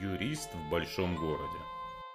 Юрист в большом городе.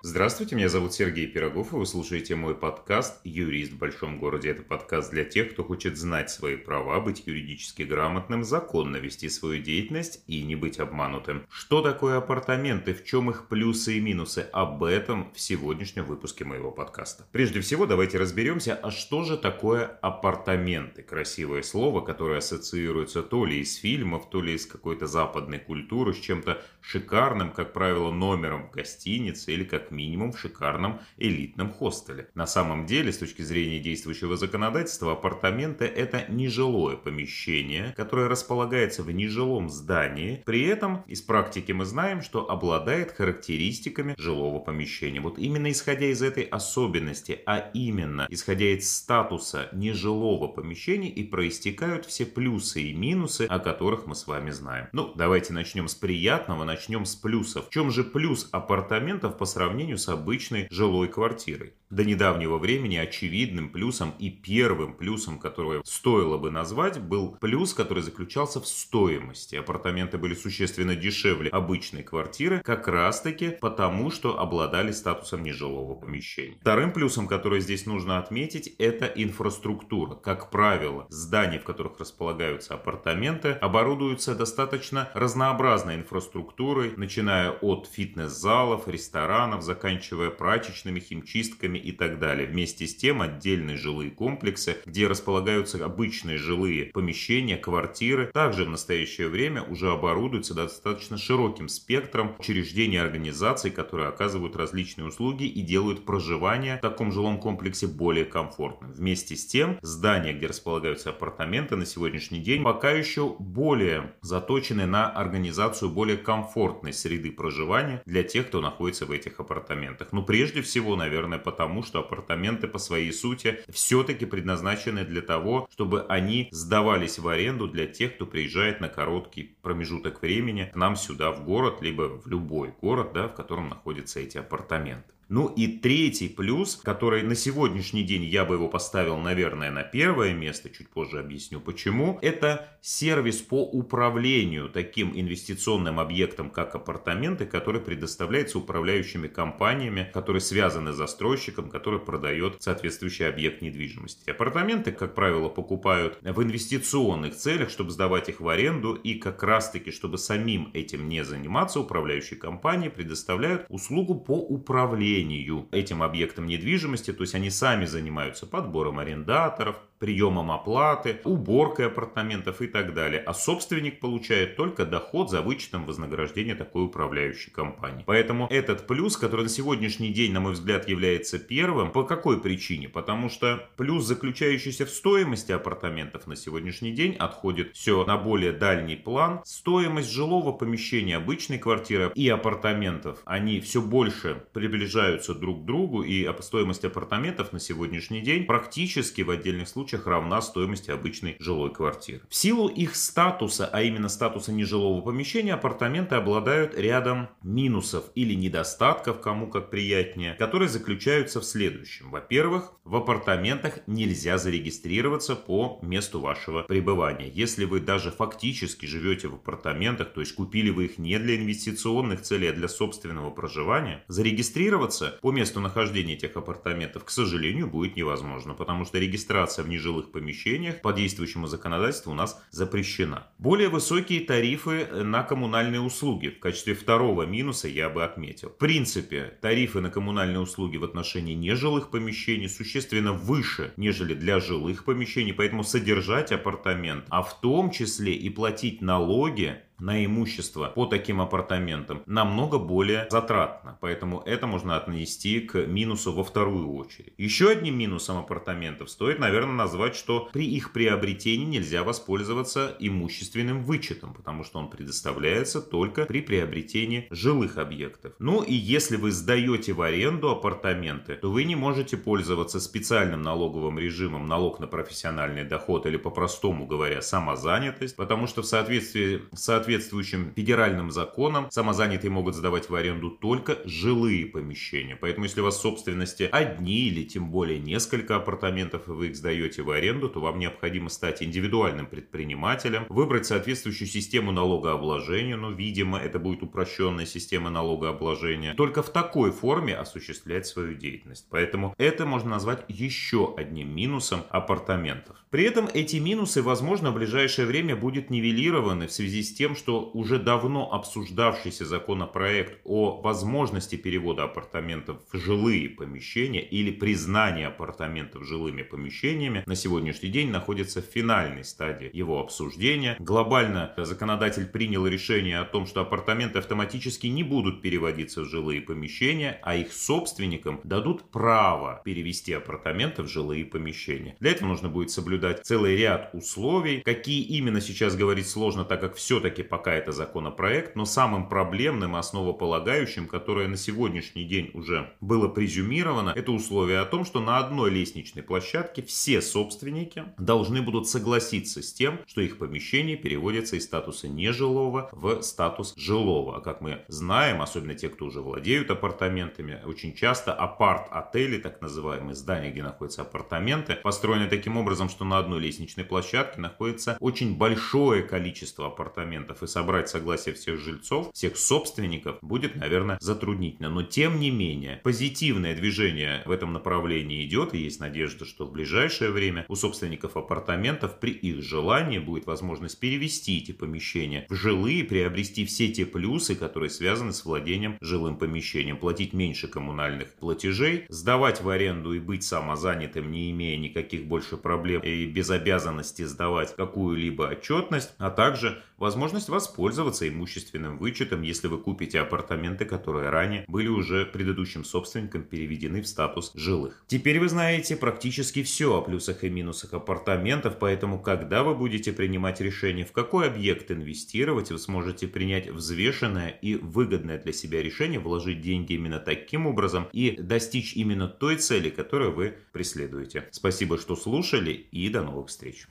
Здравствуйте, меня зовут Сергей Пирогов, и вы слушаете мой подкаст «Юрист в большом городе». Это подкаст для тех, кто хочет знать свои права, быть юридически грамотным, законно вести свою деятельность и не быть обманутым. Что такое апартаменты, в чем их плюсы и минусы? Об этом в сегодняшнем выпуске моего подкаста. Прежде всего, давайте разберемся, а что же такое апартаменты? Красивое слово, которое ассоциируется то ли из фильмов, то ли из какой-то западной культуры, с чем-то шикарным, как правило, номером в гостинице или как минимум в шикарном элитном хостеле. На самом деле, с точки зрения действующего законодательства, апартаменты – это нежилое помещение, которое располагается в нежилом здании. При этом из практики мы знаем, что обладает характеристиками жилого помещения. Вот именно исходя из этой особенности, а именно исходя из статуса нежилого помещения и проистекают все плюсы и минусы, о которых мы с вами знаем. Ну, давайте начнем с приятного, начнем с плюсов. В чем же плюс апартаментов по сравнению сравнению с обычной жилой квартирой. До недавнего времени очевидным плюсом и первым плюсом, который стоило бы назвать, был плюс, который заключался в стоимости. Апартаменты были существенно дешевле обычной квартиры, как раз таки потому, что обладали статусом нежилого помещения. Вторым плюсом, который здесь нужно отметить, это инфраструктура. Как правило, здания, в которых располагаются апартаменты, оборудуются достаточно разнообразной инфраструктурой, начиная от фитнес-залов, ресторанов, заканчивая прачечными, химчистками и так далее. Вместе с тем отдельные жилые комплексы, где располагаются обычные жилые помещения, квартиры, также в настоящее время уже оборудуются достаточно широким спектром учреждений и организаций, которые оказывают различные услуги и делают проживание в таком жилом комплексе более комфортным. Вместе с тем, здания, где располагаются апартаменты на сегодняшний день, пока еще более заточены на организацию более комфортной среды проживания для тех, кто находится в этих апартаментах апартаментах. Ну, прежде всего, наверное, потому что апартаменты по своей сути все-таки предназначены для того, чтобы они сдавались в аренду для тех, кто приезжает на короткий промежуток времени к нам сюда в город, либо в любой город, да, в котором находятся эти апартаменты. Ну и третий плюс, который на сегодняшний день я бы его поставил, наверное, на первое место, чуть позже объясню почему, это сервис по управлению таким инвестиционным объектом, как апартаменты, который предоставляется управляющими компаниями, которые связаны с застройщиком, который продает соответствующий объект недвижимости. Апартаменты, как правило, покупают в инвестиционных целях, чтобы сдавать их в аренду, и как раз-таки, чтобы самим этим не заниматься, управляющие компании предоставляют услугу по управлению управлению этим объектом недвижимости, то есть они сами занимаются подбором арендаторов, приемом оплаты, уборкой апартаментов и так далее. А собственник получает только доход за вычетом вознаграждения такой управляющей компании. Поэтому этот плюс, который на сегодняшний день, на мой взгляд, является первым, по какой причине? Потому что плюс, заключающийся в стоимости апартаментов на сегодняшний день, отходит все на более дальний план. Стоимость жилого помещения, обычной квартиры и апартаментов, они все больше приближаются друг к другу, и стоимость апартаментов на сегодняшний день практически в отдельных случаях случаях равна стоимости обычной жилой квартиры. В силу их статуса, а именно статуса нежилого помещения, апартаменты обладают рядом минусов или недостатков, кому как приятнее, которые заключаются в следующем. Во-первых, в апартаментах нельзя зарегистрироваться по месту вашего пребывания. Если вы даже фактически живете в апартаментах, то есть купили вы их не для инвестиционных целей, а для собственного проживания, зарегистрироваться по месту нахождения этих апартаментов, к сожалению, будет невозможно, потому что регистрация в нежилых помещениях по действующему законодательству у нас запрещена. Более высокие тарифы на коммунальные услуги. В качестве второго минуса я бы отметил. В принципе, тарифы на коммунальные услуги в отношении нежилых помещений существенно выше, нежели для жилых помещений, поэтому содержать апартамент, а в том числе и платить налоги на имущество по таким апартаментам намного более затратно. Поэтому это можно отнести к минусу во вторую очередь. Еще одним минусом апартаментов стоит, наверное, назвать, что при их приобретении нельзя воспользоваться имущественным вычетом, потому что он предоставляется только при приобретении жилых объектов. Ну и если вы сдаете в аренду апартаменты, то вы не можете пользоваться специальным налоговым режимом налог на профессиональный доход или по-простому говоря самозанятость, потому что в соответствии с соответствующим федеральным законам самозанятые могут сдавать в аренду только жилые помещения. Поэтому если у вас в собственности одни или тем более несколько апартаментов, и вы их сдаете в аренду, то вам необходимо стать индивидуальным предпринимателем, выбрать соответствующую систему налогообложения, но, видимо, это будет упрощенная система налогообложения, только в такой форме осуществлять свою деятельность. Поэтому это можно назвать еще одним минусом апартаментов. При этом эти минусы, возможно, в ближайшее время будут нивелированы в связи с тем, что уже давно обсуждавшийся законопроект о возможности перевода апартаментов в жилые помещения или признания апартаментов жилыми помещениями на сегодняшний день находится в финальной стадии его обсуждения. Глобально законодатель принял решение о том, что апартаменты автоматически не будут переводиться в жилые помещения, а их собственникам дадут право перевести апартаменты в жилые помещения. Для этого нужно будет соблюдать целый ряд условий. Какие именно сейчас говорить сложно, так как все-таки пока это законопроект, но самым проблемным основополагающим, которое на сегодняшний день уже было презюмировано, это условие о том, что на одной лестничной площадке все собственники должны будут согласиться с тем, что их помещение переводится из статуса нежилого в статус жилого. А как мы знаем, особенно те, кто уже владеют апартаментами, очень часто апарт-отели, так называемые здания, где находятся апартаменты, построены таким образом, что на одной лестничной площадке находится очень большое количество апартаментов. И собрать согласие всех жильцов, всех собственников будет, наверное, затруднительно. Но тем не менее, позитивное движение в этом направлении идет, и есть надежда, что в ближайшее время у собственников апартаментов при их желании будет возможность перевести эти помещения в жилые, приобрести все те плюсы, которые связаны с владением жилым помещением, платить меньше коммунальных платежей, сдавать в аренду и быть самозанятым, не имея никаких больше проблем и без обязанности сдавать какую-либо отчетность, а также возможность воспользоваться имущественным вычетом, если вы купите апартаменты, которые ранее были уже предыдущим собственникам переведены в статус жилых. Теперь вы знаете практически все о плюсах и минусах апартаментов, поэтому когда вы будете принимать решение, в какой объект инвестировать, вы сможете принять взвешенное и выгодное для себя решение, вложить деньги именно таким образом и достичь именно той цели, которую вы преследуете. Спасибо, что слушали и до новых встреч.